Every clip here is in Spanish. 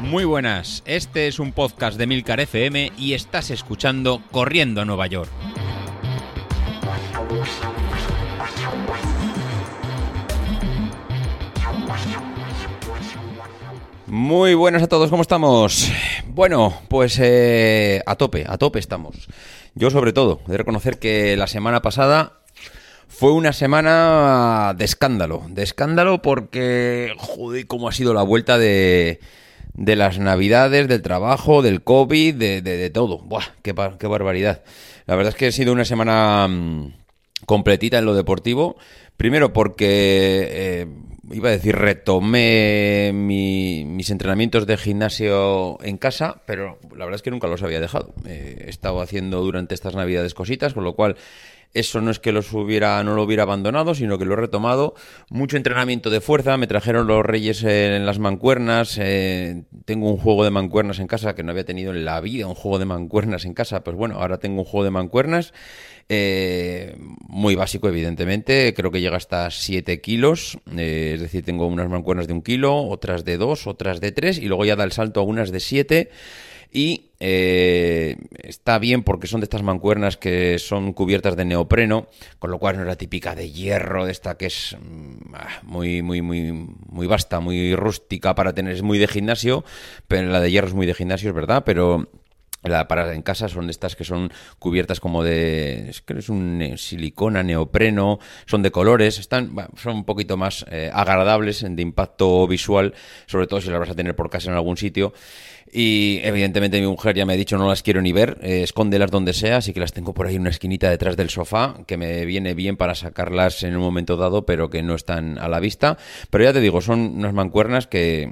Muy buenas, este es un podcast de Milcar FM y estás escuchando Corriendo a Nueva York. Muy buenas a todos, ¿cómo estamos? Bueno, pues eh, a tope, a tope estamos. Yo sobre todo, he de reconocer que la semana pasada fue una semana de escándalo, de escándalo porque, joder, cómo ha sido la vuelta de, de las navidades, del trabajo, del COVID, de, de, todo. Buah, qué, barbaridad. La verdad es que ha sido una semana mm, completita en lo deportivo. Primero porque, eh, iba a decir, retomé mis entrenamientos de gimnasio en casa, pero la verdad es que nunca los había dejado. Eh, he estado haciendo durante estas navidades cositas, con lo cual eso no es que los hubiera, no lo hubiera abandonado, sino que lo he retomado. Mucho entrenamiento de fuerza, me trajeron los reyes en las mancuernas. Eh, tengo un juego de mancuernas en casa que no había tenido en la vida, un juego de mancuernas en casa. Pues bueno, ahora tengo un juego de mancuernas. Eh, muy básico, evidentemente. Creo que llega hasta 7 kilos. Eh, es decir, tengo unas mancuernas de un kilo, otras de 2, otras de 3 y luego ya da el salto a unas de 7. Y eh, está bien porque son de estas mancuernas que son cubiertas de neopreno, con lo cual no es la típica de hierro, de esta que es mm, ah, muy, muy, muy, muy vasta, muy rústica para tener, es muy de gimnasio, pero la de hierro es muy de gimnasio, es verdad, pero la para en casa son estas que son cubiertas como de es que es un silicona neopreno son de colores están son un poquito más eh, agradables de impacto visual sobre todo si las vas a tener por casa en algún sitio y evidentemente mi mujer ya me ha dicho no las quiero ni ver, eh, escóndelas donde sea, así que las tengo por ahí en una esquinita detrás del sofá, que me viene bien para sacarlas en un momento dado, pero que no están a la vista. Pero ya te digo, son unas mancuernas que,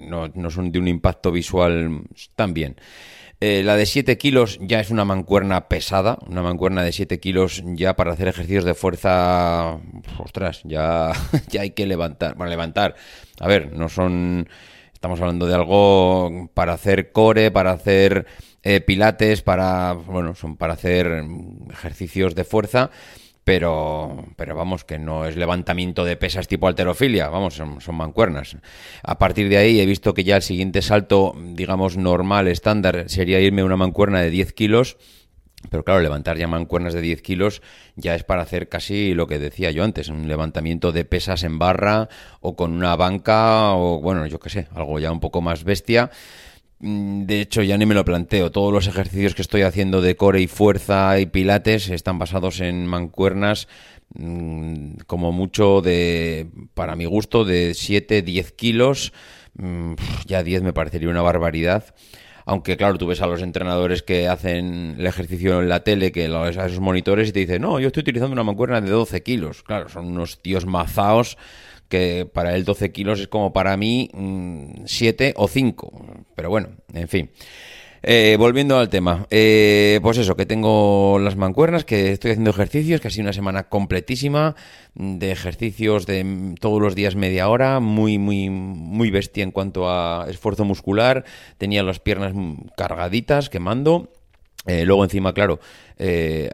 no, no son de un impacto visual tan bien. Eh, la de 7 kilos ya es una mancuerna pesada, una mancuerna de 7 kilos ya para hacer ejercicios de fuerza, ostras, ya, ya hay que levantar, bueno, levantar, a ver, no son Estamos hablando de algo para hacer core, para hacer eh, pilates, para bueno, son para hacer ejercicios de fuerza, pero, pero vamos, que no es levantamiento de pesas tipo alterofilia, vamos, son, son, mancuernas. A partir de ahí he visto que ya el siguiente salto, digamos, normal, estándar, sería irme a una mancuerna de 10 kilos pero claro, levantar ya mancuernas de 10 kilos ya es para hacer casi lo que decía yo antes, un levantamiento de pesas en barra o con una banca o bueno, yo qué sé, algo ya un poco más bestia. Mm, de hecho, ya ni me lo planteo. Todos los ejercicios que estoy haciendo de core y fuerza y pilates están basados en mancuernas mm, como mucho de, para mi gusto, de 7, 10 kilos. Mm, ya 10 me parecería una barbaridad. Aunque, claro, tú ves a los entrenadores que hacen el ejercicio en la tele, que lo ves a esos monitores y te dicen, no, yo estoy utilizando una mancuerna de 12 kilos. Claro, son unos tíos mazaos que para él 12 kilos es como para mí 7 mm, o 5. Pero bueno, en fin. Eh, volviendo al tema, eh, pues eso, que tengo las mancuernas, que estoy haciendo ejercicios, que ha sido una semana completísima de ejercicios de todos los días media hora, muy, muy, muy bestia en cuanto a esfuerzo muscular, tenía las piernas cargaditas, quemando. Eh, luego encima, claro, eh,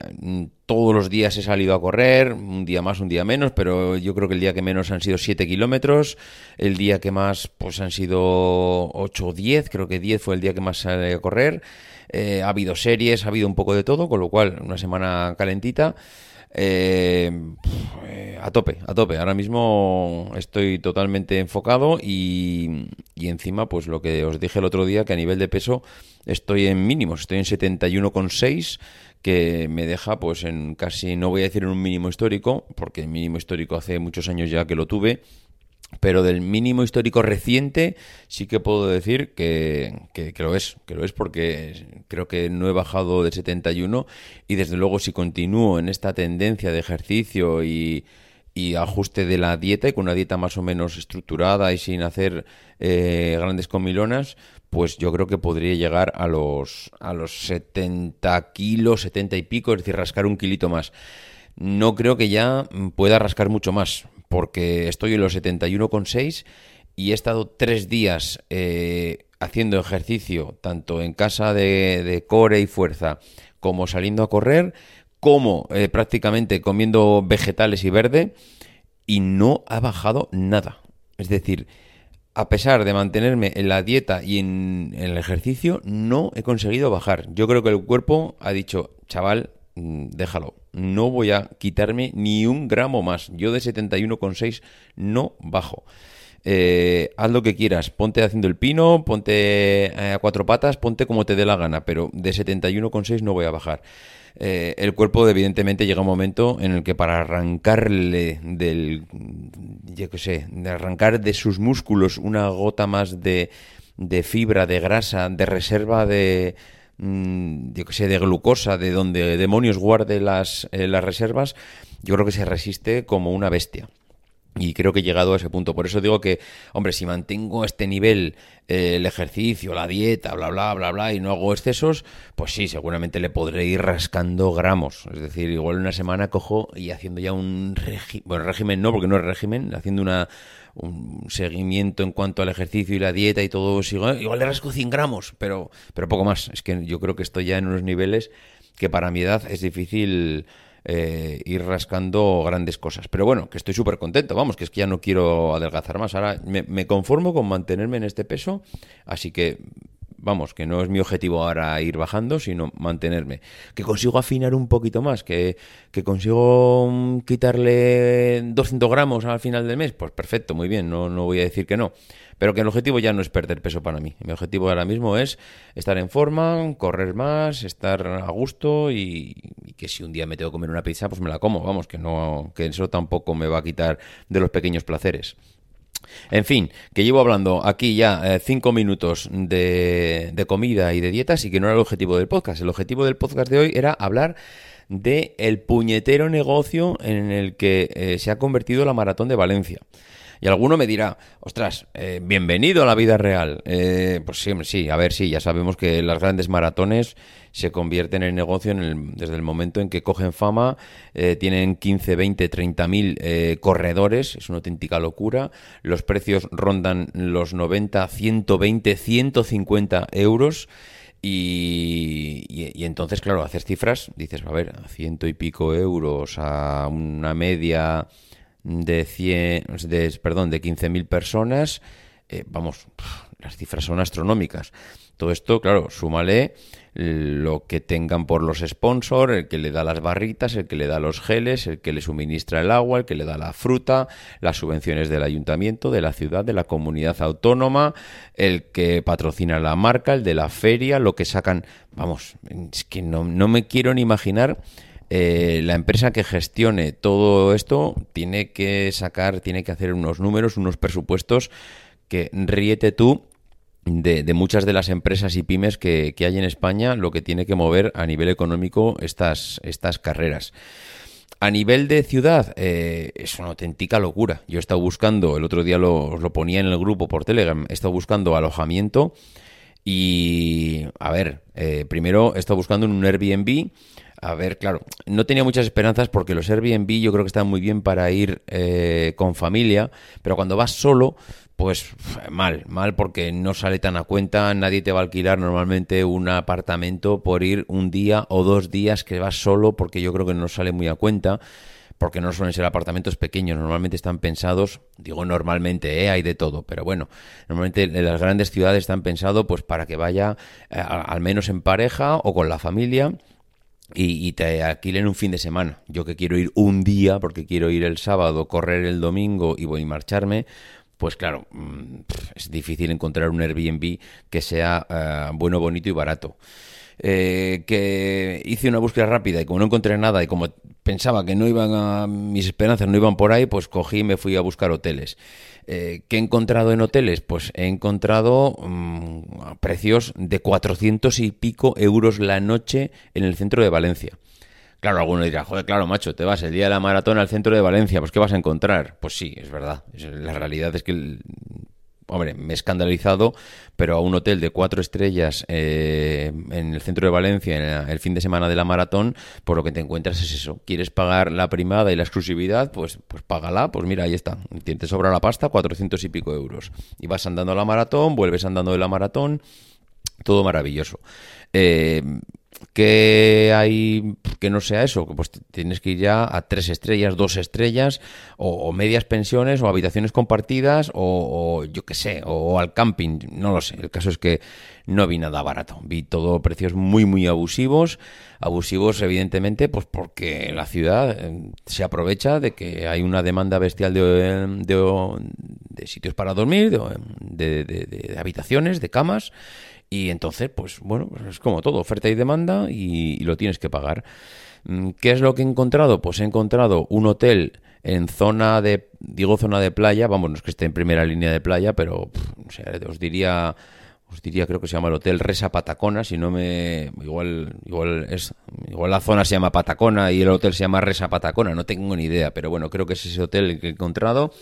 todos los días he salido a correr, un día más, un día menos, pero yo creo que el día que menos han sido 7 kilómetros, el día que más pues han sido 8 o 10, creo que 10 fue el día que más salí a correr. Eh, ha habido series, ha habido un poco de todo, con lo cual una semana calentita. Eh, a tope, a tope. Ahora mismo estoy totalmente enfocado y, y, encima, pues lo que os dije el otro día, que a nivel de peso estoy en mínimos, estoy en 71,6 que me deja pues en casi, no voy a decir en un mínimo histórico, porque el mínimo histórico hace muchos años ya que lo tuve, pero del mínimo histórico reciente sí que puedo decir que, que, lo es, que lo es porque creo que no he bajado de 71 y desde luego si continúo en esta tendencia de ejercicio y, y ajuste de la dieta y con una dieta más o menos estructurada y sin hacer eh, grandes comilonas, pues yo creo que podría llegar a los, a los 70 kilos, 70 y pico, es decir, rascar un kilito más. No creo que ya pueda rascar mucho más, porque estoy en los 71,6 y he estado tres días eh, haciendo ejercicio, tanto en casa de, core y fuerza, como saliendo a correr, como eh, prácticamente comiendo vegetales y verde, y no ha bajado nada Es decir, a pesar de mantenerme en la dieta y en, el ejercicio, no he conseguido bajar. Yo creo que el cuerpo ha dicho, chaval, déjalo. No voy a quitarme ni un gramo más. Yo de 71,6 no bajo. Eh, haz lo que quieras, ponte haciendo el pino, ponte eh, a cuatro patas, ponte como te dé la gana, pero de 71,6 no voy a bajar. Eh, el cuerpo evidentemente llega un momento en el que para arrancarle del, yo qué sé, de arrancar de sus músculos una gota más de, de fibra, de grasa, de reserva de, mm, yo que sé, de glucosa, de donde demonios guarde las, las reservas, yo creo que se resiste como una bestia. Y creo que he llegado a ese punto. Por eso digo que, hombre, si mantengo este nivel, eh, el ejercicio, la dieta, bla, bla, bla, bla, y no hago excesos, pues sí, seguramente le podré ir rascando gramos. Es decir, igual una semana cojo y haciendo ya un régimen, bueno, régimen no, porque no es régimen, haciendo una, un seguimiento en cuanto al ejercicio y la dieta y todo, igual, igual le rasco 100 gramos, pero, pero poco más. Es que yo creo que estoy ya en unos niveles que para mi edad es difícil eh, ir rascando grandes cosas. Pero bueno, que estoy súper contento, vamos, que es que ya no quiero adelgazar más. Ahora me, conformo con mantenerme en este peso, así que vamos, que no es mi objetivo ahora ir bajando, sino mantenerme. Que consigo afinar un poquito más, que, que consigo mm, quitarle 200 gramos al final del mes, pues perfecto, muy bien, no, no voy a decir que no. Pero que el objetivo ya no es perder peso para mí. Mi objetivo ahora mismo es estar en forma, correr más, estar a gusto y, que si un día me tengo que comer una pizza, pues me la como. Vamos, que no, que eso tampoco me va a quitar de los pequeños placeres. En fin, que llevo hablando aquí ya eh, cinco minutos de, comida y de dietas y que no era el objetivo del podcast. El objetivo del podcast de hoy era hablar de el puñetero negocio en el que eh, se ha convertido la maratón de Valencia. Y alguno me dirá, ostras, eh, bienvenido a la vida real. Eh, pues sí, sí, a ver, sí, ya sabemos que las grandes maratones se convierten en negocio desde el momento en que cogen fama, eh, tienen 15, 20, 30 mil corredores, es una auténtica locura, los precios rondan los 90, 120, 150 euros. Y, y, entonces, claro, haces cifras, dices, a ver, a ciento y pico euros, a una media de 100, de, perdón, de 15.000 personas, eh, vamos, las cifras son astronómicas. Todo esto, claro, súmale lo que tengan por los sponsors, el que le da las barritas, el que le da los geles, el que le suministra el agua, el que le da la fruta, las subvenciones del ayuntamiento, de la ciudad, de la comunidad autónoma, el que patrocina la marca, el de la feria, lo que sacan. Vamos, es que no, no me quiero ni imaginar eh, la empresa que gestione todo esto tiene que sacar, tiene que hacer unos números, unos presupuestos que ríete tú de, muchas de las empresas y pymes que, hay en España, lo que tiene que mover a nivel económico estas, estas carreras. A nivel de ciudad, eh, es una auténtica locura. Yo he estado buscando, el otro día lo, lo ponía en el grupo por Telegram, he estado buscando alojamiento y, a ver, eh, primero he estado buscando en un Airbnb a ver, claro, no tenía muchas esperanzas porque los Airbnb yo creo que están muy bien para ir eh, con familia, pero cuando vas solo, pues mal, mal porque no sale tan a cuenta, nadie te va a alquilar normalmente un apartamento por ir un día o dos días que vas solo porque yo creo que no sale muy a cuenta porque no suelen ser apartamentos pequeños, normalmente están pensados, digo normalmente, ¿eh? hay de todo, pero bueno, normalmente en las grandes ciudades están pensados pues para que vaya eh, al menos en pareja o con la familia y, te alquilen un fin de semana. Yo que quiero ir un día, porque quiero ir el sábado, correr el domingo y voy a marcharme, pues claro, mm, es difícil encontrar un Airbnb que sea eh, bueno, bonito y barato. Eh, que hice una búsqueda rápida y como no encontré nada y como pensaba que no iban a, mis esperanzas no iban por ahí, pues cogí y me fui a buscar hoteles. Eh, ¿Qué he encontrado en hoteles? Pues he encontrado mm, precios de 400 y pico euros la noche en el centro de Valencia. Claro, alguno dirá, joder, claro, macho, te vas el día de la maratón al centro de Valencia, pues ¿qué vas a encontrar? Pues sí, es verdad. La realidad es que hombre, me he escandalizado, pero a un hotel de cuatro estrellas eh, en el centro de Valencia, en el fin de semana de la maratón, por lo que te encuentras es eso. ¿Quieres pagar la primada y la exclusividad? Pues, pues págala, pues mira, ahí está. Te sobra la pasta, 400 y pico euros. Y vas andando a la maratón, vuelves andando de la maratón, todo maravilloso. Eh, que hay que no sea eso, pues tienes que ir ya a tres estrellas, dos estrellas, o, medias pensiones, o habitaciones compartidas, o, yo qué sé, o, al camping, no lo sé. El caso es que no vi nada barato, vi todo precios muy, muy abusivos, abusivos evidentemente, pues porque la ciudad eh, se aprovecha de que hay una demanda bestial de, de, sitios para dormir, de, de habitaciones, de camas, y entonces, pues bueno, es como todo, oferta y demanda y, lo tienes que pagar. Mm, ¿Qué es lo que he encontrado? Pues he encontrado un hotel en zona de, digo zona de playa, vamos, no es que esté en primera línea de playa, pero os diría, os diría, creo que se llama el hotel Resa Patacona, si no me, igual, igual es, igual la zona se llama Patacona y el hotel se llama Resa Patacona, no tengo ni idea, pero bueno, creo que es ese hotel que he encontrado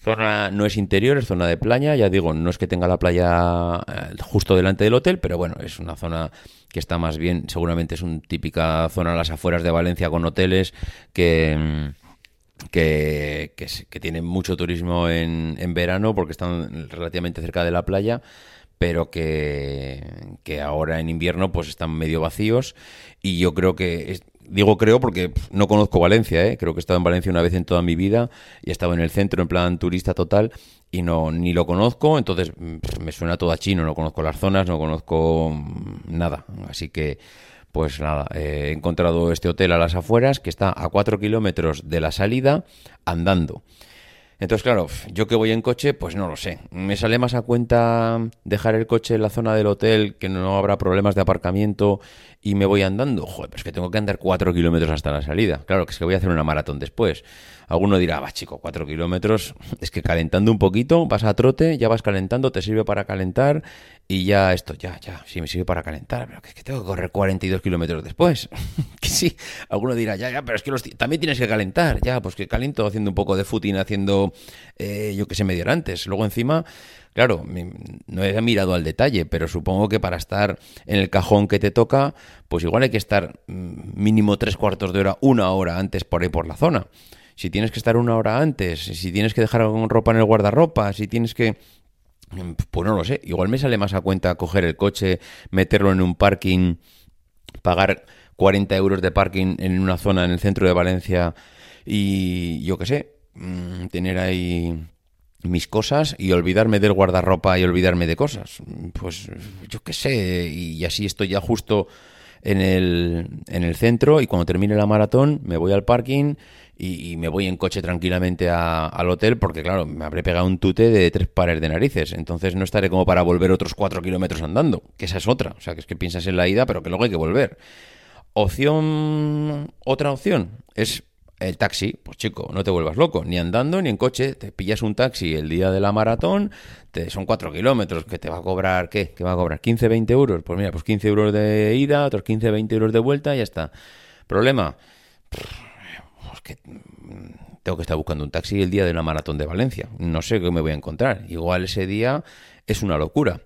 Zona no es interior, es zona de playa. Ya digo, no es que tenga la playa eh, justo delante del hotel, pero bueno, es una zona que está más bien, seguramente es una típica zona a las afueras de Valencia con hoteles que... Mm, que, que, tienen mucho turismo en, en verano porque están relativamente cerca de la playa pero que, que, ahora en invierno pues están medio vacíos y yo creo que digo creo porque no conozco Valencia, ¿eh? creo que he estado en Valencia una vez en toda mi vida y he estado en el centro en plan turista total y no ni lo conozco, entonces me suena todo a chino, no conozco las zonas, no conozco nada, así que pues nada, he encontrado este hotel a las afueras que está a cuatro kilómetros de la salida andando. Entonces, claro, yo que voy en coche, pues no lo sé. Me sale más a cuenta dejar el coche en la zona del hotel, que no habrá problemas de aparcamiento y me voy andando. Joder, pues que tengo que andar cuatro kilómetros hasta la salida. Claro, que es que voy a hacer una maratón después. Alguno dirá, va chico, cuatro kilómetros, es que calentando un poquito, vas a trote, ya vas calentando, te sirve para calentar y ya esto, ya, ya, sí me sirve para calentar, pero que es que tengo que correr 42 kilómetros después. que sí, alguno dirá, ya, ya, pero es que los también tienes que calentar, ya, pues que caliento haciendo un poco de footing, haciendo, eh, yo que sé, medio antes. Luego encima Claro, no he mirado al detalle, pero supongo que para estar en el cajón que te toca, pues igual hay que estar mm, mínimo tres cuartos de hora, una hora antes por ahí por la zona. Si tienes que estar una hora antes, si tienes que dejar ropa en el guardarropa, si tienes que... Mm, pues no lo sé, igual me sale más a cuenta coger el coche, meterlo en un parking, pagar 40 euros de parking en una zona en el centro de Valencia y yo qué sé, mm, tener ahí mis cosas y olvidarme del guardarropa y olvidarme de cosas. Pues yo qué sé, y así estoy ya justo en el, en el centro y cuando termine la maratón me voy al parking y, me voy en coche tranquilamente al hotel porque claro, me habré pegado un tute de tres pares de narices, entonces no estaré como para volver otros cuatro kilómetros andando, que esa es otra, o sea, que es que piensas en la ida pero que luego hay que volver. Opción, otra opción es el taxi, pues chico, no te vuelvas loco, ni andando ni en coche, te pillas un taxi el día de la maratón, te, son cuatro kilómetros, que te va a cobrar, ¿qué? ¿Qué va a cobrar? ¿15, 20 euros? Pues mira, pues 15 euros de ida, otros 15, 20 euros de vuelta y ya está. ¿Problema? Que mm, tengo que estar buscando un taxi el día de la maratón de Valencia, no sé qué me voy a encontrar, igual ese día es una locura.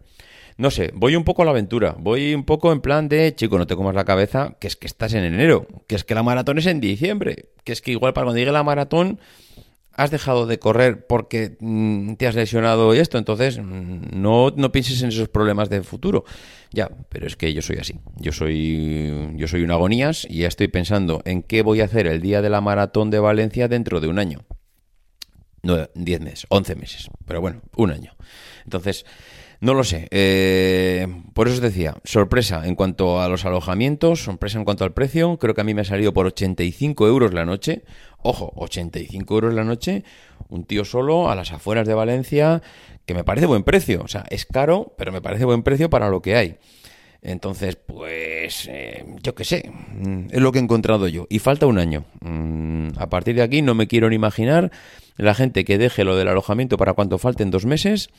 No sé, voy un poco a la aventura, voy un poco en plan de, chico, no te comas la cabeza, que es que estás en enero, que es que la maratón es en diciembre, que es que igual para cuando llegue la maratón has dejado de correr porque mm, te has lesionado y esto, entonces mm, no, no pienses en esos problemas de futuro. Ya, pero es que yo soy así. Yo soy yo soy un agonías y ya estoy pensando en qué voy a hacer el día de la maratón de Valencia dentro de un año. No, 10 meses, 11 meses, pero bueno, un año. Entonces, no lo sé. Eh, por eso os decía, sorpresa en cuanto a los alojamientos, sorpresa en cuanto al precio. Creo que a mí me ha salido por 85 euros la noche. Ojo, 85 euros la noche. Un tío solo a las afueras de Valencia, que me parece buen precio. O sea, es caro, pero me parece buen precio para lo que hay. Entonces, pues, eh, yo qué sé, mm, es lo que he encontrado yo. Y falta un año. Mm, a partir de aquí no me quiero ni imaginar la gente que deje lo del alojamiento para cuanto falten dos meses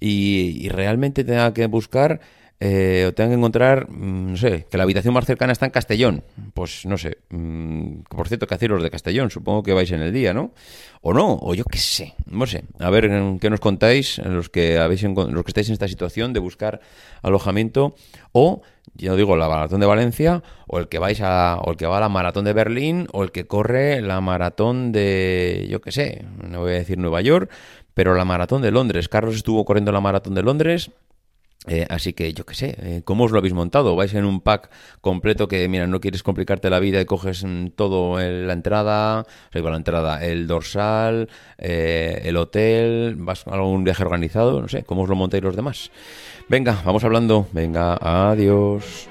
y, realmente tenga que buscar eh, o tenga que encontrar, mm, no sé, que la habitación más cercana está en Castellón. Pues no sé. Mm, por cierto, que los de Castellón? Supongo que vais en el día, ¿no? O no, o yo qué sé. No sé. A ver qué nos contáis, los que, habéis los que estáis en esta situación de buscar alojamiento. O, ya digo, la maratón de Valencia, o el que vais a, o el que va a la maratón de Berlín, o el que corre la maratón de, yo qué sé, no voy a decir Nueva York, pero la maratón de Londres. Carlos estuvo corriendo la maratón de Londres Eh, así que yo qué sé, eh, ¿cómo os lo habéis montado? ¿Vais en un pack completo que, mira, no quieres complicarte la vida y coges mm, todo en la entrada, o sea, la entrada, el dorsal, eh, el hotel, vas a algún viaje organizado? No sé, ¿cómo os lo montáis los demás? Venga, vamos hablando. Venga, adiós.